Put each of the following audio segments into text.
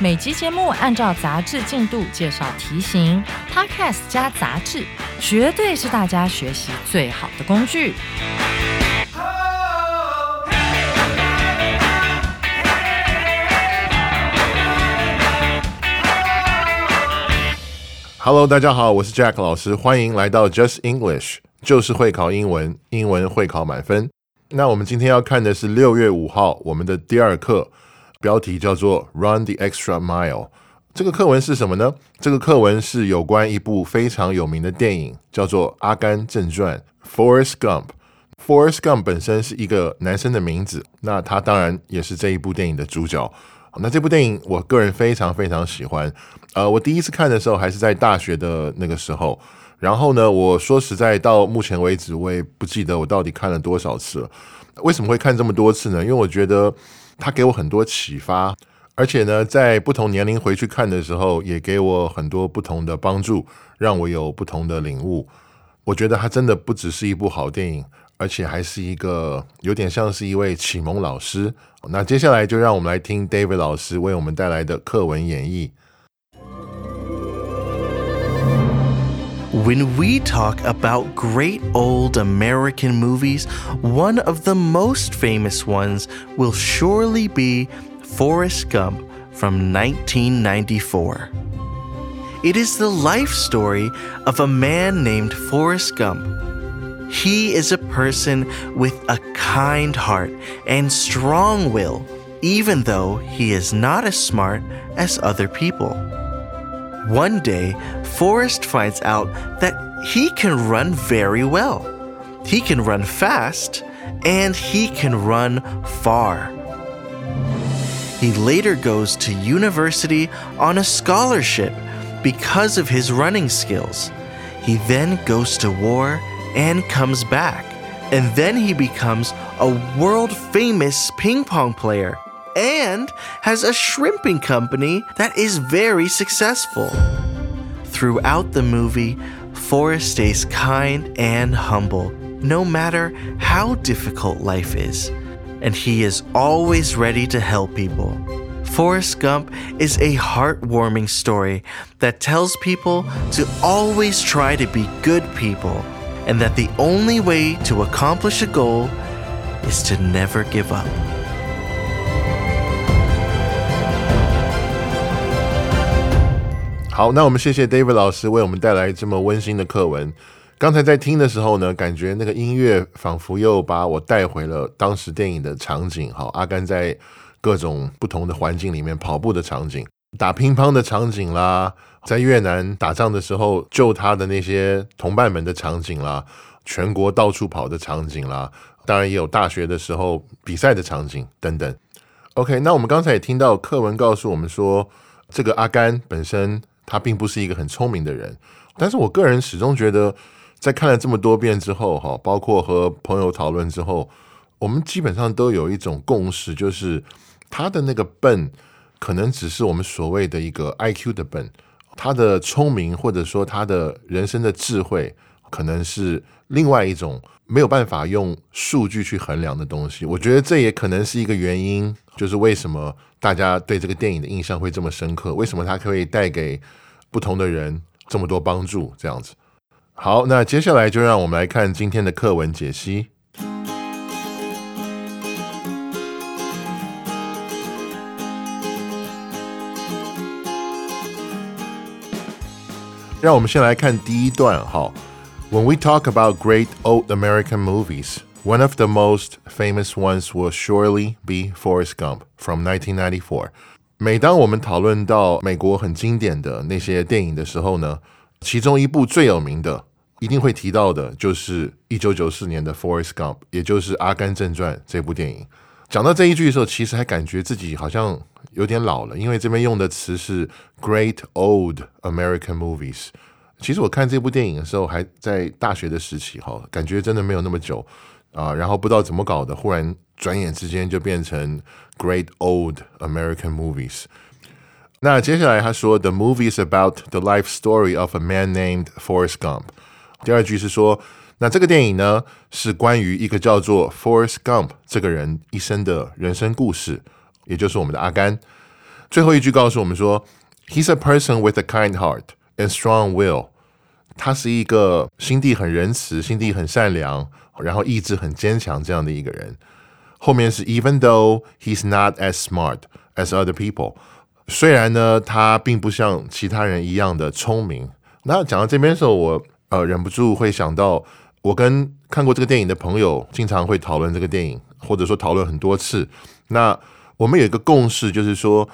每集节目按照杂志进度介绍题型，Podcast 加杂志，绝对是大家学习最好的工具。Hello，大家好，我是 Jack 老师，欢迎来到 Just English，就是会考英文，英文会考满分。那我们今天要看的是六月五号我们的第二课，标题叫做 Run the Extra Mile。这个课文是什么呢？这个课文是有关一部非常有名的电影，叫做《阿甘正传》（Forrest Gump）。Forrest Gump 本身是一个男生的名字，那他当然也是这一部电影的主角。那这部电影我个人非常非常喜欢。呃，我第一次看的时候还是在大学的那个时候。然后呢，我说实在，到目前为止我也不记得我到底看了多少次了。为什么会看这么多次呢？因为我觉得他给我很多启发，而且呢，在不同年龄回去看的时候，也给我很多不同的帮助，让我有不同的领悟。我觉得他真的不只是一部好电影。而且还是一个有点像是一位启蒙老师。那接下来就让我们来听 David 老师为我们带来的课文演绎。When we talk about great old American movies, one of the most famous ones will surely be Forrest Gump from 1994. It is the life story of a man named Forrest Gump he is a person with a kind heart and strong will, even though he is not as smart as other people. One day, Forrest finds out that he can run very well. He can run fast and he can run far. He later goes to university on a scholarship because of his running skills. He then goes to war and comes back. And then he becomes a world famous ping pong player and has a shrimping company that is very successful. Throughout the movie, Forrest stays kind and humble, no matter how difficult life is, and he is always ready to help people. Forrest Gump is a heartwarming story that tells people to always try to be good people and that the only way to accomplish a goal is to never give up. 好，那我们谢谢 David 老师为我们带来这么温馨的课文。刚才在听的时候呢，感觉那个音乐仿佛又把我带回了当时电影的场景。好，阿甘在各种不同的环境里面跑步的场景，打乒乓的场景啦。在越南打仗的时候，救他的那些同伴们的场景啦，全国到处跑的场景啦，当然也有大学的时候比赛的场景等等。OK，那我们刚才也听到课文告诉我们说，这个阿甘本身他并不是一个很聪明的人，但是我个人始终觉得，在看了这么多遍之后，哈，包括和朋友讨论之后，我们基本上都有一种共识，就是他的那个笨，可能只是我们所谓的一个 IQ 的笨。他的聪明，或者说他的人生的智慧，可能是另外一种没有办法用数据去衡量的东西。我觉得这也可能是一个原因，就是为什么大家对这个电影的印象会这么深刻，为什么它可以带给不同的人这么多帮助。这样子，好，那接下来就让我们来看今天的课文解析。让我们先来看第一段哈。When we talk about great old American movies, one of the most famous ones will surely be Forrest Gump from 1994. 每当我们讨论到美国很经典的那些电影的时候呢，其中一部最有名的，一定会提到的就是1994年的 Forrest Gump，也就是《阿甘正传》这部电影。 讲到这一句的时候，其实还感觉自己好像有点老了，因为这边用的词是 “Great Old American Movies”。 其实我看这部电影的时候还在大学的时期，哈，感觉真的没有那么久啊。然后不知道怎么搞的，忽然转眼之间就变成 “Great Old American Movies”。那接下来他说：“The movie is about the life story of a man named Forrest Gump。”第二句是说。那这个电影呢，是关于一个叫做 Forrest Gump 这个人一生的人生故事，也就是我们的阿甘。最后一句告诉我们说，He's a person with a kind heart And strong will。他是一个心地很仁慈、心地很善良，然后意志很坚强这样的一个人。后面是 Even though he's not as smart as other people，虽然呢他并不像其他人一样的聪明。那讲到这边的时候，我呃忍不住会想到。我跟看过这个电影的朋友经常会讨论这个电影，或者说讨论很多次。那我们有一个共识，就是说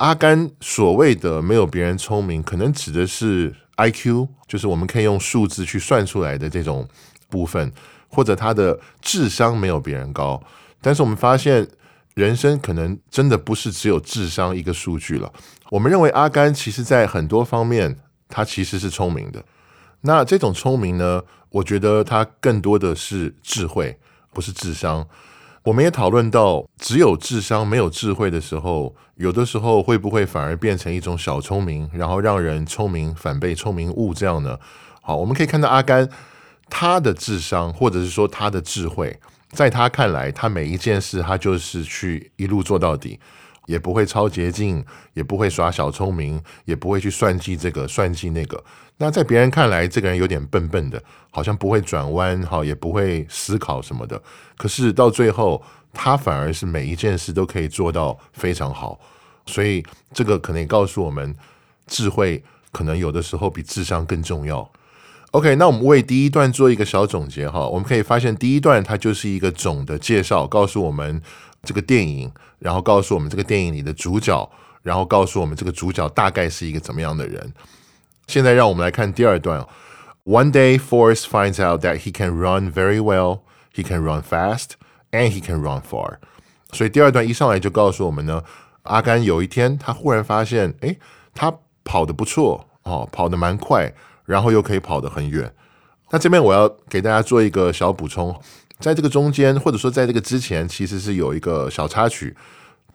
阿甘所谓的没有别人聪明，可能指的是 I Q，就是我们可以用数字去算出来的这种部分，或者他的智商没有别人高。但是我们发现，人生可能真的不是只有智商一个数据了。我们认为阿甘其实在很多方面，他其实是聪明的。那这种聪明呢？我觉得他更多的是智慧，不是智商。我们也讨论到，只有智商没有智慧的时候，有的时候会不会反而变成一种小聪明，然后让人聪明反被聪明误这样呢？好，我们可以看到阿甘他的智商，或者是说他的智慧，在他看来，他每一件事他就是去一路做到底。也不会超捷径，也不会耍小聪明，也不会去算计这个算计那个。那在别人看来，这个人有点笨笨的，好像不会转弯，哈，也不会思考什么的。可是到最后，他反而是每一件事都可以做到非常好。所以这个可能也告诉我们，智慧可能有的时候比智商更重要。OK，那我们为第一段做一个小总结哈。我们可以发现，第一段它就是一个总的介绍，告诉我们这个电影。然后告诉我们这个电影里的主角，然后告诉我们这个主角大概是一个怎么样的人。现在让我们来看第二段。One day, Forrest finds out that he can run very well, he can run fast, and he can run far。所以第二段一上来就告诉我们呢，阿甘有一天他忽然发现，哎，他跑得不错哦，跑得蛮快，然后又可以跑得很远。那这边我要给大家做一个小补充。在这个中间，或者说在这个之前，其实是有一个小插曲。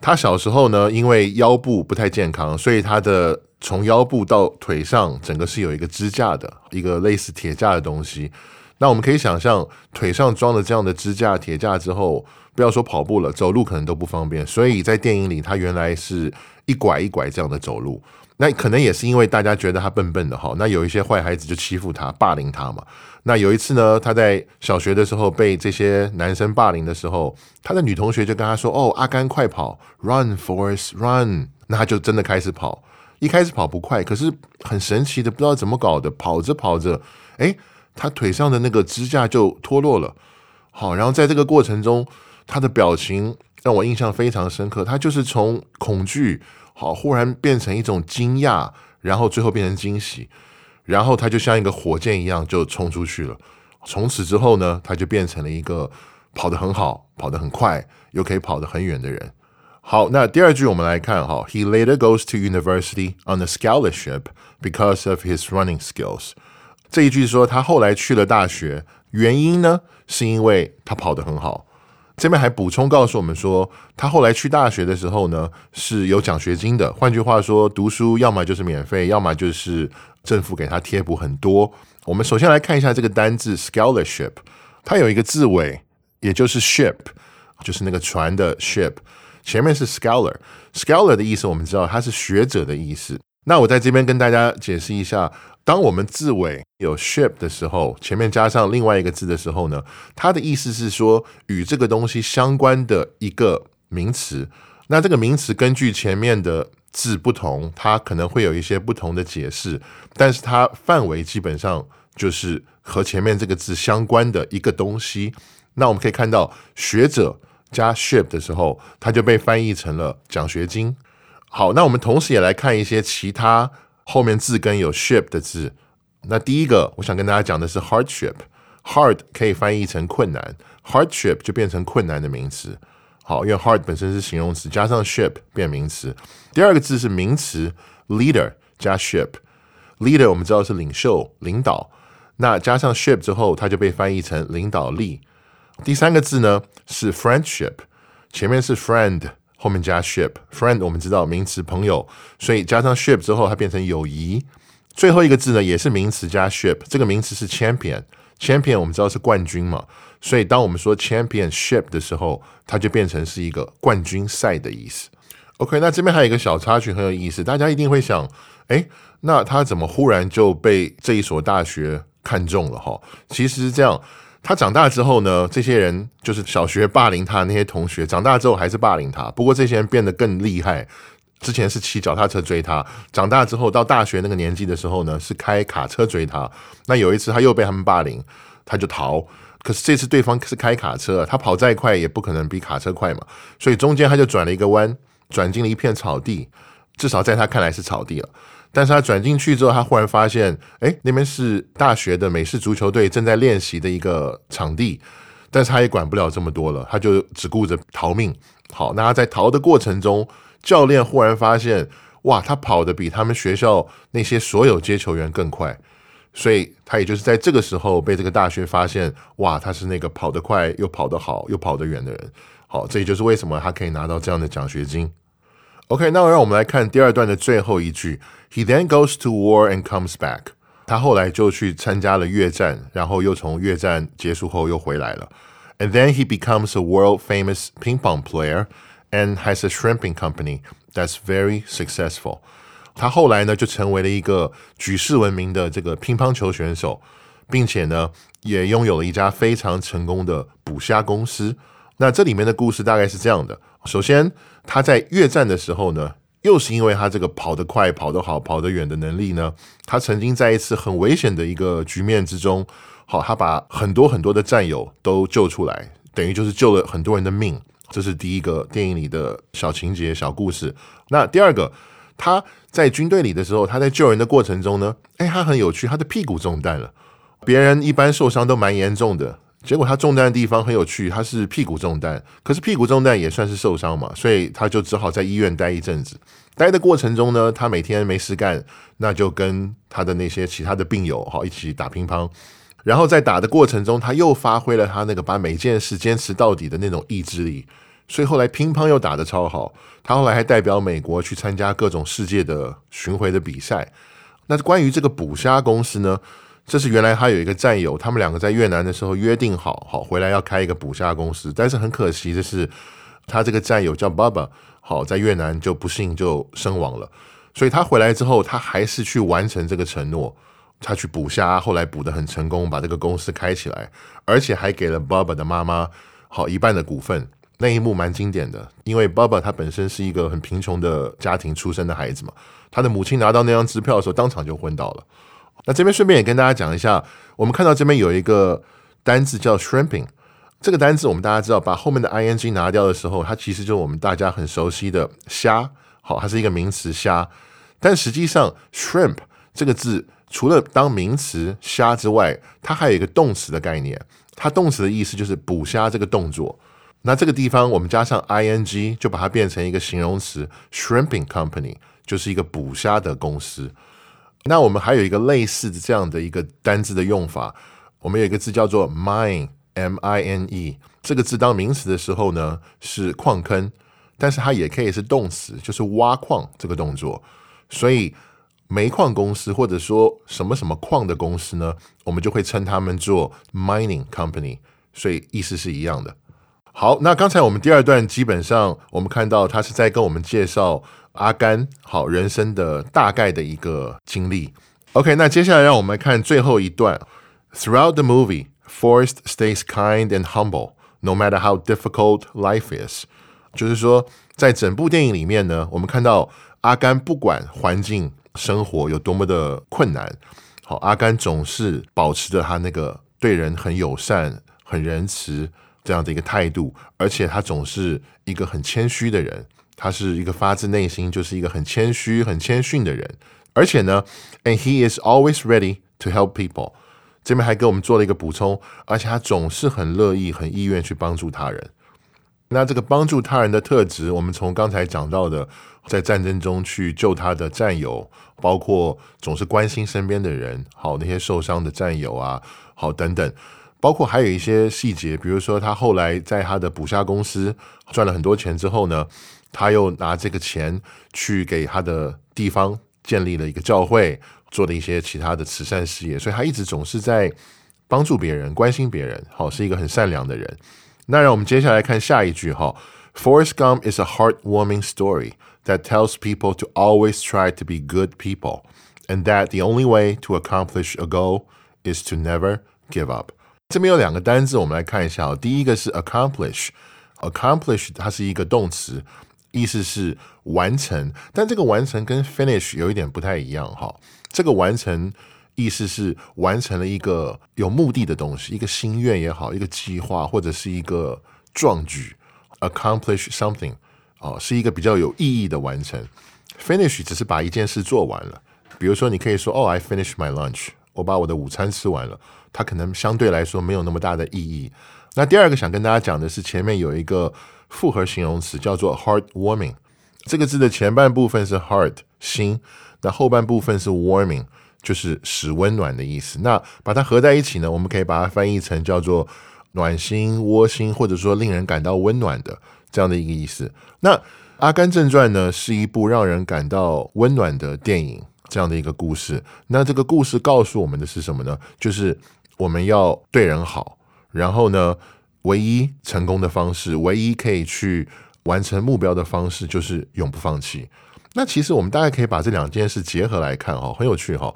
他小时候呢，因为腰部不太健康，所以他的从腰部到腿上，整个是有一个支架的，一个类似铁架的东西。那我们可以想象，腿上装了这样的支架、铁架之后，不要说跑步了，走路可能都不方便。所以在电影里，他原来是一拐一拐这样的走路。那可能也是因为大家觉得他笨笨的哈，那有一些坏孩子就欺负他、霸凌他嘛。那有一次呢，他在小学的时候被这些男生霸凌的时候，他的女同学就跟他说：“哦，阿甘快跑，run Forest run。”那他就真的开始跑。一开始跑不快，可是很神奇的，不知道怎么搞的，跑着跑着，哎，他腿上的那个支架就脱落了。好，然后在这个过程中，他的表情让我印象非常深刻。他就是从恐惧。好，忽然变成一种惊讶，然后最后变成惊喜，然后他就像一个火箭一样就冲出去了。从此之后呢，他就变成了一个跑得很好、跑得很快又可以跑得很远的人。好，那第二句我们来看哈，He later goes to university on a scholarship because of his running skills。这一句说他后来去了大学，原因呢是因为他跑得很好。这边还补充告诉我们说，他后来去大学的时候呢，是有奖学金的。换句话说，读书要么就是免费，要么就是政府给他贴补很多。我们首先来看一下这个单字 scholarship，它有一个字尾，也就是 ship，就是那个船的 ship，前面是 scholar，scholar 的意思我们知道它是学者的意思。那我在这边跟大家解释一下。当我们字尾有 ship 的时候，前面加上另外一个字的时候呢，它的意思是说与这个东西相关的一个名词。那这个名词根据前面的字不同，它可能会有一些不同的解释，但是它范围基本上就是和前面这个字相关的一个东西。那我们可以看到学者加 ship 的时候，它就被翻译成了奖学金。好，那我们同时也来看一些其他。后面字根有 ship 的字，那第一个我想跟大家讲的是 hardship，hard 可以翻译成困难，hardship 就变成困难的名词。好，因为 hard 本身是形容词，加上 ship 变名词。第二个字是名词 leader 加 ship，leader 我们知道是领袖、领导，那加上 ship 之后，它就被翻译成领导力。第三个字呢是 friendship，前面是 friend，后面加 ship，friend 我们知道名词朋友，所以加上 ship 之后，它变成友谊。最后一个字呢也是名词加 ship，这个名词是 champion，champion 我们知道是冠军嘛，所以当我们说 championship 的时候，它就变成是一个冠军赛的意思。OK，那这边还有一个小插曲很有意思，大家一定会想，哎，那他怎么忽然就被这一所大学看中了？哈，其实是这样。他长大之后呢，这些人就是小学霸凌他那些同学，长大之后还是霸凌他。不过这些人变得更厉害，之前是骑脚踏车追他，长大之后到大学那个年纪的时候呢，是开卡车追他。那有一次他又被他们霸凌，他就逃。可是这次对方是开卡车，他跑再快也不可能比卡车快嘛，所以中间他就转了一个弯。转进了一片草地，至少在他看来是草地了。但是他转进去之后，他忽然发现，哎，那边是大学的美式足球队正在练习的一个场地。但是他也管不了这么多了，他就只顾着逃命。好，那他在逃的过程中，教练忽然发现，哇，他跑得比他们学校那些所有接球员更快。所以他也就是在这个时候被这个大学发现，哇，他是那个跑得快又跑得好又跑得远的人。好，这也就是为什么他可以拿到这样的奖学金。OK，那让我们来看第二段的最后一句。He then goes to war and comes back。他后来就去参加了越战，然后又从越战结束后又回来了。And then he becomes a world famous ping pong player and has a shrimping company that's very successful。他后来呢就成为了一个举世闻名的这个乒乓球选手，并且呢也拥有了一家非常成功的捕虾公司。那这里面的故事大概是这样的： 首先，他在越战的时候呢，又是因为他这个跑得快、跑得好、跑得远的能力呢，他曾经在一次很危险的一个局面之中，好，他把很多很多的战友都救出来，等于就是救了很多人的命。这是第一个电影里的小情节、小故事。那第二个，他在军队里的时候，他在救人的过程中呢，哎，他很有趣，他的屁股中弹了。别人一般受伤都蛮严重的。结果他中弹的地方很有趣，他是屁股中弹，可是屁股中弹也算是受伤嘛，所以他就只好在医院待一阵子。待的过程中呢，他每天没事干，那就跟他的那些其他的病友哈一起打乒乓。然后在打的过程中，他又发挥了他那个把每件事坚持到底的那种意志力，所以后来乒乓又打得超好。他后来还代表美国去参加各种世界的巡回的比赛。那关于这个捕虾公司呢？这是原来他有一个战友，他们两个在越南的时候约定好，好回来要开一个捕虾公司。但是很可惜的是，他这个战友叫爸爸，好在越南就不幸就身亡了。所以他回来之后，他还是去完成这个承诺，他去捕虾，后来捕得很成功，把这个公司开起来，而且还给了爸爸的妈妈好一半的股份。那一幕蛮经典的，因为爸爸他本身是一个很贫穷的家庭出身的孩子嘛，他的母亲拿到那张支票的时候，当场就昏倒了。那这边顺便也跟大家讲一下，我们看到这边有一个单字叫 shrimping，这个单字我们大家知道，把后面的 ing 拿掉的时候，它其实就是我们大家很熟悉的虾，好，它是一个名词虾。但实际上 shrimp 这个字除了当名词虾之外，它还有一个动词的概念，它动词的意思就是捕虾这个动作。那这个地方我们加上 ing 就把它变成一个形容词 shrimping company，就是一个捕虾的公司。那我们还有一个类似的这样的一个单字的用法，我们有一个字叫做 mine，m i n e，这个字当名词的时候呢是矿坑，但是它也可以是动词，就是挖矿这个动作。所以煤矿公司或者说什么什么矿的公司呢，我们就会称他们做 mining company，所以意思是一样的。好，那刚才我们第二段基本上我们看到他是在跟我们介绍。阿甘好人生的大概的一个经历。OK，那接下来让我们看最后一段。Throughout the movie, Forrest stays kind and humble, no matter how difficult life is。就是说，在整部电影里面呢，我们看到阿甘不管环境生活有多么的困难，好，阿甘总是保持着他那个对人很友善、很仁慈这样的一个态度，而且他总是一个很谦虚的人。他是一个发自内心就是一个很谦虚、很谦逊的人，而且呢，and he is always ready to help people。这边还给我们做了一个补充，而且他总是很乐意、很意愿去帮助他人。那这个帮助他人的特质，我们从刚才讲到的，在战争中去救他的战友，包括总是关心身边的人，好那些受伤的战友啊，好等等，包括还有一些细节，比如说他后来在他的捕虾公司赚了很多钱之后呢，他又拿这个钱去给他的地方建立了一个教会，做了一些其他的慈善事业，所以他一直总是在帮助别人、关心别人，好是一个很善良的人。那让我们接下来看下一句哈。Forrest Gump is a heartwarming story that tells people to always try to be good people, and that the only way to accomplish a goal is to never give up. 这边有两个单字，我们来看一下。第一个是 accomplish，accomplish 它是一个动词， 意思是完成，但这个完成跟 finish 有一点不太一样哈。这个完成。意思是完成了一个有目的的东西，一个心愿也好，一个计划或者是一个壮举，accomplish something，哦，是一个比较有意义的完成。Finish 只是把一件事做完了。比如说，你可以说，哦，I finish my lunch，我把我的午餐吃完了。它可能相对来说没有那么大的意义。那第二个想跟大家讲的是，前面有一个复合形容词叫做 heartwarming，这个字的前半部分是 heart 心，那后半部分是 warming。就是使温暖的意思。那把它合在一起呢，我们可以把它翻译成叫做暖心、窝心，或者说令人感到温暖的这样的一个意思。那《阿甘正传》呢，是一部让人感到温暖的电影，这样的一个故事。那这个故事告诉我们的是什么呢？就是我们要对人好，然后呢，唯一成功的方式，唯一可以去完成目标的方式，就是永不放弃。那其实我们大概可以把这两件事结合来看哈，很有趣哈。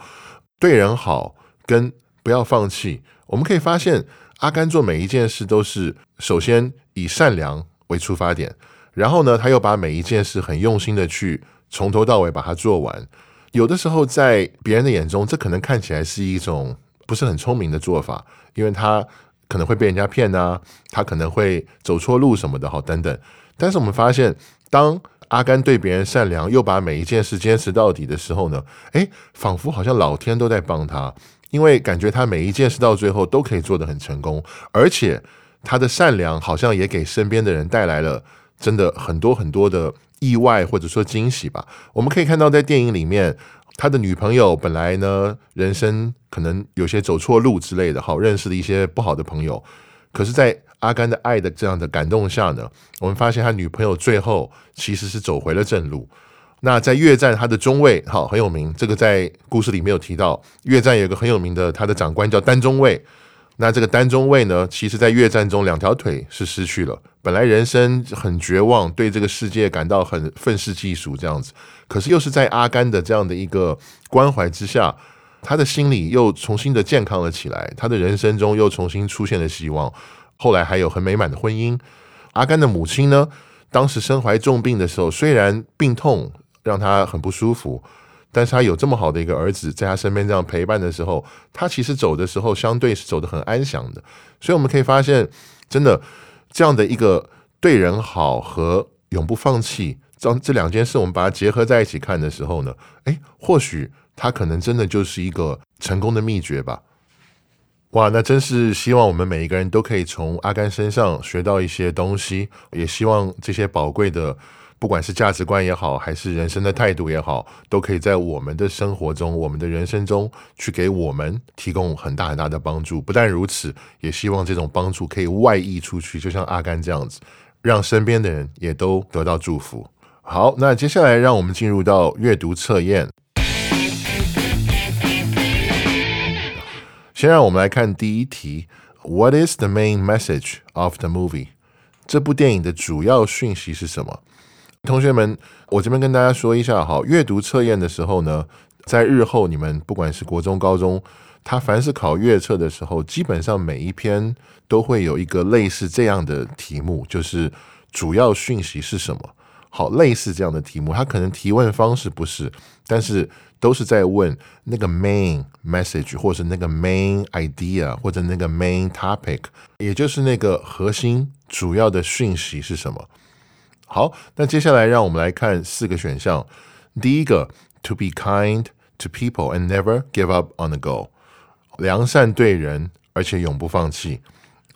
对人好跟不要放弃，我们可以发现阿甘做每一件事都是首先以善良为出发点，然后呢，他又把每一件事很用心的去从头到尾把它做完。有的时候在别人的眼中，这可能看起来是一种不是很聪明的做法，因为他可能会被人家骗啊，他可能会走错路什么的哈等等。但是我们发现当阿甘对别人善良，又把每一件事坚持到底的时候呢？诶，仿佛好像老天都在帮他，因为感觉他每一件事到最后都可以做得很成功，而且他的善良好像也给身边的人带来了真的很多很多的意外或者说惊喜吧。我们可以看到，在电影里面，他的女朋友本来呢，人生可能有些走错路之类的，好认识了一些不好的朋友，可是，在阿甘的爱的这样的感动下呢，我们发现他女朋友最后其实是走回了正路。那在越战，他的中尉好很有名，这个在故事里没有提到。越战有个很有名的，他的长官叫丹中尉。那这个单中尉呢，其实在越战中两条腿是失去了，本来人生很绝望，对这个世界感到很愤世嫉俗这样子。可是又是在阿甘的这样的一个关怀之下，他的心里又重新的健康了起来，他的人生中又重新出现了希望。后来还有很美满的婚姻。阿甘的母亲呢，当时身怀重病的时候，虽然病痛让他很不舒服，但是他有这么好的一个儿子在他身边这样陪伴的时候，他其实走的时候相对是走得很安详的。所以我们可以发现，真的这样的一个对人好和永不放弃，这这两件事，我们把它结合在一起看的时候呢，诶，或许他可能真的就是一个成功的秘诀吧。哇，那真是希望我们每一个人都可以从阿甘身上学到一些东西，也希望这些宝贵的，不管是价值观也好，还是人生的态度也好，都可以在我们的生活中、我们的人生中去给我们提供很大很大的帮助。不但如此，也希望这种帮助可以外溢出去，就像阿甘这样子，让身边的人也都得到祝福。好，那接下来让我们进入到阅读测验。先让我们来看第一题：What is the main message of the movie？这部电影的主要讯息是什么？同学们，我这边跟大家说一下哈，阅读测验的时候呢，在日后你们不管是国中、高中，他凡是考阅测的时候，基本上每一篇都会有一个类似这样的题目，就是主要讯息是什么？好，类似这样的题目，它可能提问方式不是，但是。都是在问那个 main message，或是那个 main idea，或者那个 main topic，也就是那个核心主要的讯息是什么？好，那接下来让我们来看四个选项。第一个，to be kind to people and never give up on the goal，良善对人，而且永不放弃。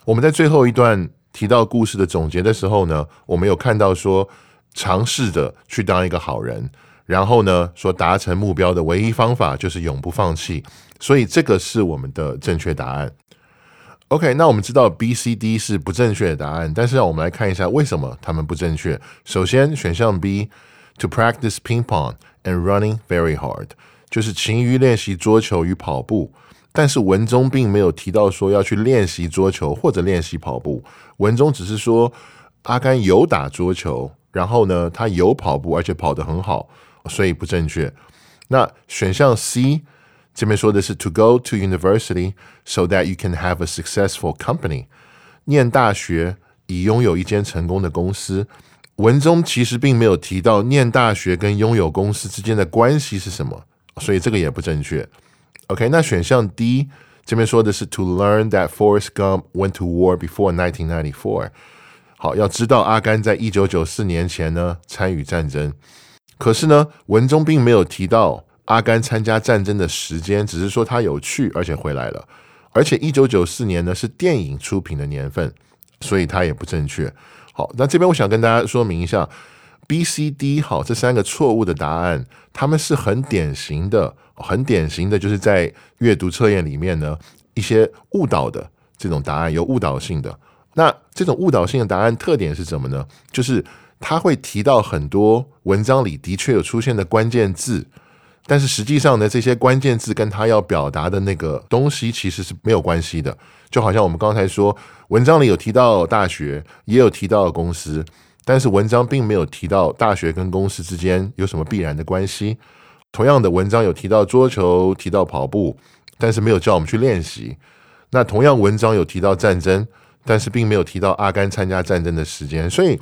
我们在最后一段提到故事的总结的时候呢，我们有看到说尝试着去当一个好人，然后呢说达成目标的唯一方法就是永不放弃，所以这个是我们的正确答案。OK，那我们知道 B、C、D 是不正确的答案，但是让我们来看一下为什么它们不正确。首先，选项 B，to practice ping pong and running very hard，就是勤于练习桌球与跑步。但是文中并没有提到说要去练习桌球或者练习跑步，文中只是说阿甘有打桌球，然后呢他有跑步，而且跑得很好，所以不正确。那选项 C。这边说的是 to go to university so that you can have a successful company，念大学以拥有一间成功的公司。文中其实并没有提到念大学跟拥有公司之间的关系是什么，所以这个也不正确。OK，那选项 D 这边说的是 to learn that Forrest Gump went to war before 1994。好，要知道阿甘在一九九四年前呢参与战争，可是呢文中并没有提到。 阿甘参加战争的时间，只是说他有去，而且回来了。而且一九九四年呢是电影出品的年份，所以它也不正确。好，那这边我想跟大家说明一下，B、C、D 好这三个错误的答案，他们是很典型的，很典型的，就是在阅读测验里面呢一些误导的这种答案，有误导性的。那这种误导性的答案特点是什么呢？就是它会提到很多文章里的确有出现的关键字。但是实际上呢，这些关键字跟他要表达的那个东西其实是没有关系的。就好像我们刚才说，文章里有提到大学，也有提到公司，但是文章并没有提到大学跟公司之间有什么必然的关系。同样的，文章有提到桌球，提到跑步，但是没有叫我们去练习。那同样，文章有提到战争，但是并没有提到阿甘参加战争的时间。所以。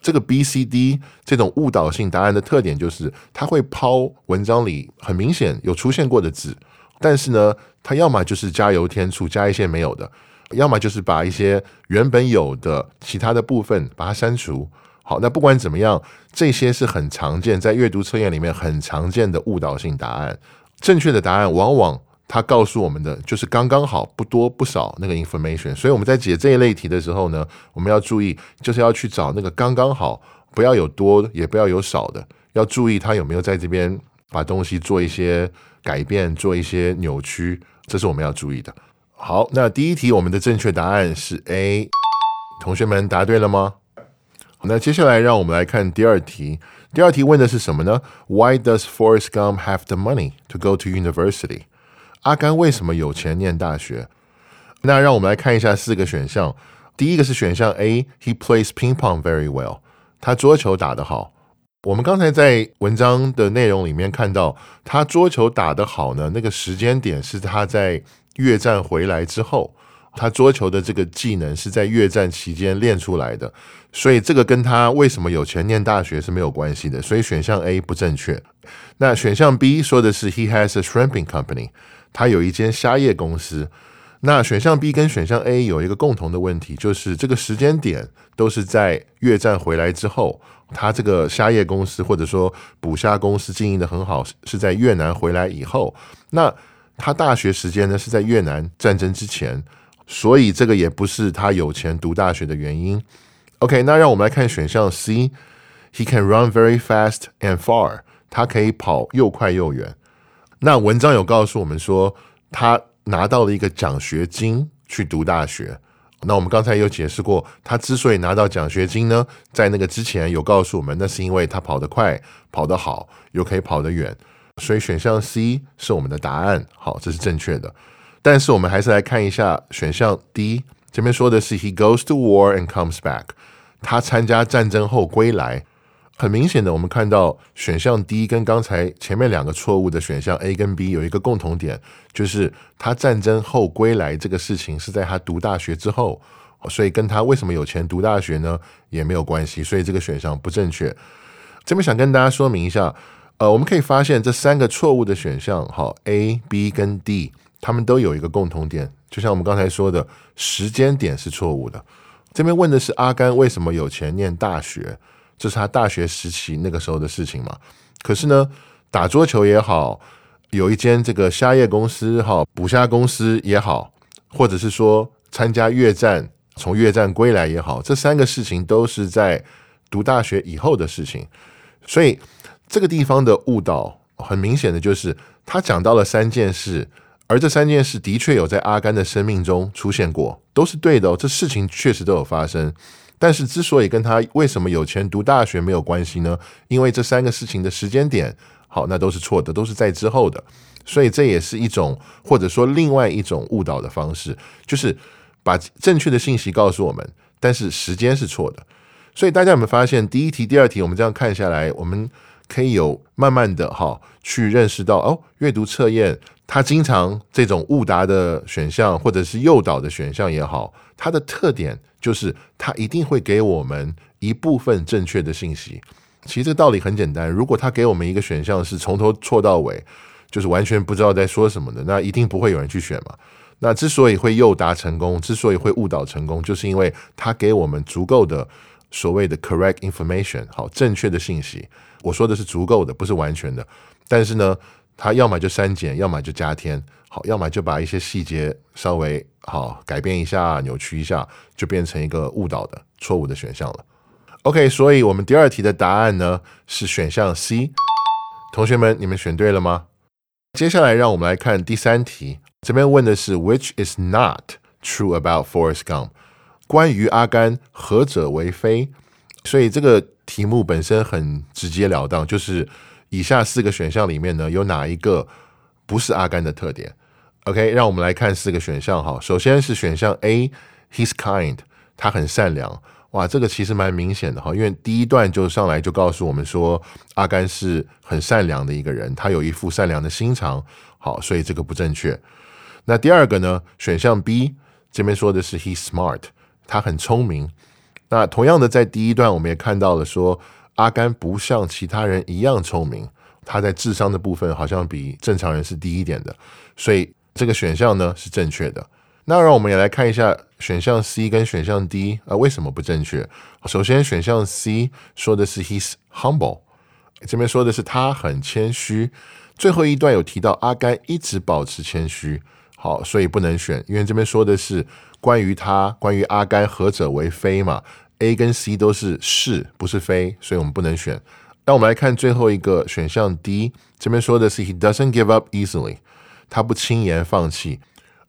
这个 B、C、D 这种误导性答案的特点就是，它会抛文章里很明显有出现过的字，但是呢，它要么就是加油添醋，加一些没有的，要么就是把一些原本有的其他的部分把它删除。好，那不管怎么样，这些是很常见在阅读测验里面很常见的误导性答案。正确的答案往往。他告诉我们的就是刚刚好，不多不少那个 information，所以我们在解这一类题的时候呢，我们要注意，就是要去找那个刚刚好，不要有多，也不要有少的，要注意他有没有在这边把东西做一些改变，做一些扭曲，这是我们要注意的。好，那第一题我们的正确答案是 A，同学们答对了吗？那接下来让我们来看第二题，第二题问的是什么呢？Why does Forrest Gump have the money to go to university？阿甘为什么有钱念大学？那让我们来看一下四个选项。第一个是选项 A，He plays ping pong very well。他桌球打得好。我们刚才在文章的内容里面看到，他桌球打得好呢。那个时间点是他在越战回来之后，他桌球的这个技能是在越战期间练出来的。所以这个跟他为什么有钱念大学是没有关系的。所以选项 A 不正确。那选项 B 说的是 He has a shrimping company。他有一间虾业公司，那选项 B 跟选项 A 有一个共同的问题，就是这个时间点都是在越战回来之后，他这个虾业公司或者说捕虾公司经营的很好，是在越南回来以后。那他大学时间呢是在越南战争之前，所以这个也不是他有钱读大学的原因。OK，那让我们来看选项 C，He can run very fast and far，他可以跑又快又远。那文章有告诉我们说，他拿到了一个奖学金去读大学。那我们刚才有解释过，他之所以拿到奖学金呢，在那个之前有告诉我们，那是因为他跑得快、跑得好，又可以跑得远。所以选项 C 是我们的答案，好，这是正确的。但是我们还是来看一下选项 D，这边说的是 He goes to war and comes back，他参加战争后归来。很明显的，我们看到选项 D 跟刚才前面两个错误的选项 A 跟 B 有一个共同点，就是他战争后归来这个事情是在他读大学之后，所以跟他为什么有钱读大学呢也没有关系，所以这个选项不正确。这边想跟大家说明一下，呃，我们可以发现这三个错误的选项，哈 A、B 跟 D，他们都有一个共同点，就像我们刚才说的时间点是错误的。这边问的是阿甘为什么有钱念大学。这是他大学时期那个时候的事情嘛？可是呢，打桌球也好，有一间这个虾业公司哈，捕虾公司也好，或者是说参加越战从越战归来也好，这三个事情都是在读大学以后的事情。所以这个地方的误导很明显的就是他讲到了三件事，而这三件事的确有在阿甘的生命中出现过，都是对的。这事情确实都有发生。但是之所以跟他为什么有钱读大学没有关系呢？因为这三个事情的时间点，好，那都是错的，都是在之后的。所以这也是一种或者说另外一种误导的方式，就是把正确的信息告诉我们，但是时间是错的。所以大家有没有发现，第一题、第二题，我们这样看下来，我们可以有慢慢的哈去认识到哦，阅读测验它经常这种误答的选项或者是诱导的选项也好，它的特点。就是他一定会给我们一部分正确的信息。其实这个道理很简单，如果他给我们一个选项是从头错到尾，就是完全不知道在说什么的，那一定不会有人去选嘛。那之所以会诱答成功，之所以会误导成功，就是因为他给我们足够的所谓的 correct information，好，正确的信息。我说的是足够的，不是完全的。但是呢，他要么就删减，要么就加添。好，要么就把一些细节稍微好改变一下、扭曲一下，就变成一个误导的错误的选项了。OK，所以我们第二题的答案呢是选项 C。同学们，你们选对了吗？接下来让我们来看第三题，这边问的是 Which is not true about Forrest Gump？关于阿甘何者为非？所以这个题目本身很直截了当，就是以下四个选项里面呢有哪一个不是阿甘的特点？OK，让我们来看四个选项哈。首先是选项 A，He's kind，他很善良。哇，这个其实蛮明显的哈，因为第一段就上来就告诉我们说，阿甘是很善良的一个人，他有一副善良的心肠。好，所以这个不正确。那第二个呢？选项 B 这边说的是 He's smart，他很聪明。那同样的，在第一段我们也看到了说，阿甘不像其他人一样聪明，他在智商的部分好像比正常人是低一点的，所以。这个选项呢是正确的。那让我们也来看一下选项 C 跟选项 D 啊为什么不正确？首先，选项 C 说的是 He's humble，这边说的是他很谦虚。最后一段有提到阿甘一直保持谦虚，好，所以不能选，因为这边说的是关于他，关于阿甘何者为非嘛？A 跟 C 都是是，不是非，所以我们不能选。那我们来看最后一个选项 D，这边说的是 He doesn't give up easily。他不轻言放弃。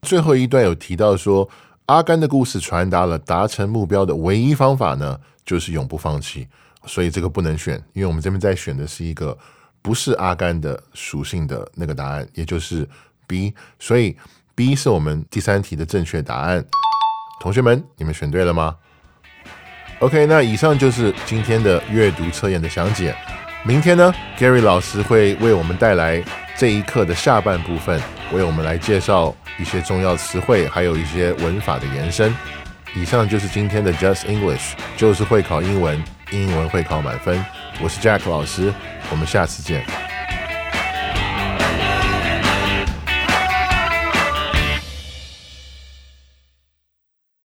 最后一段有提到说，阿甘的故事传达了达成目标的唯一方法呢，就是永不放弃。所以这个不能选，因为我们这边在选的是一个不是阿甘的属性的那个答案，也就是 B。所以 B 是我们第三题的正确答案。同学们，你们选对了吗？OK，那以上就是今天的阅读测验的详解。明天呢，Gary 老师会为我们带来。这一课的下半部分，为我们来介绍一些重要词汇，还有一些文法的延伸。以上就是今天的 Just English，就是会考英文，英文会考满分。我是 Jack 老师，我们下次见。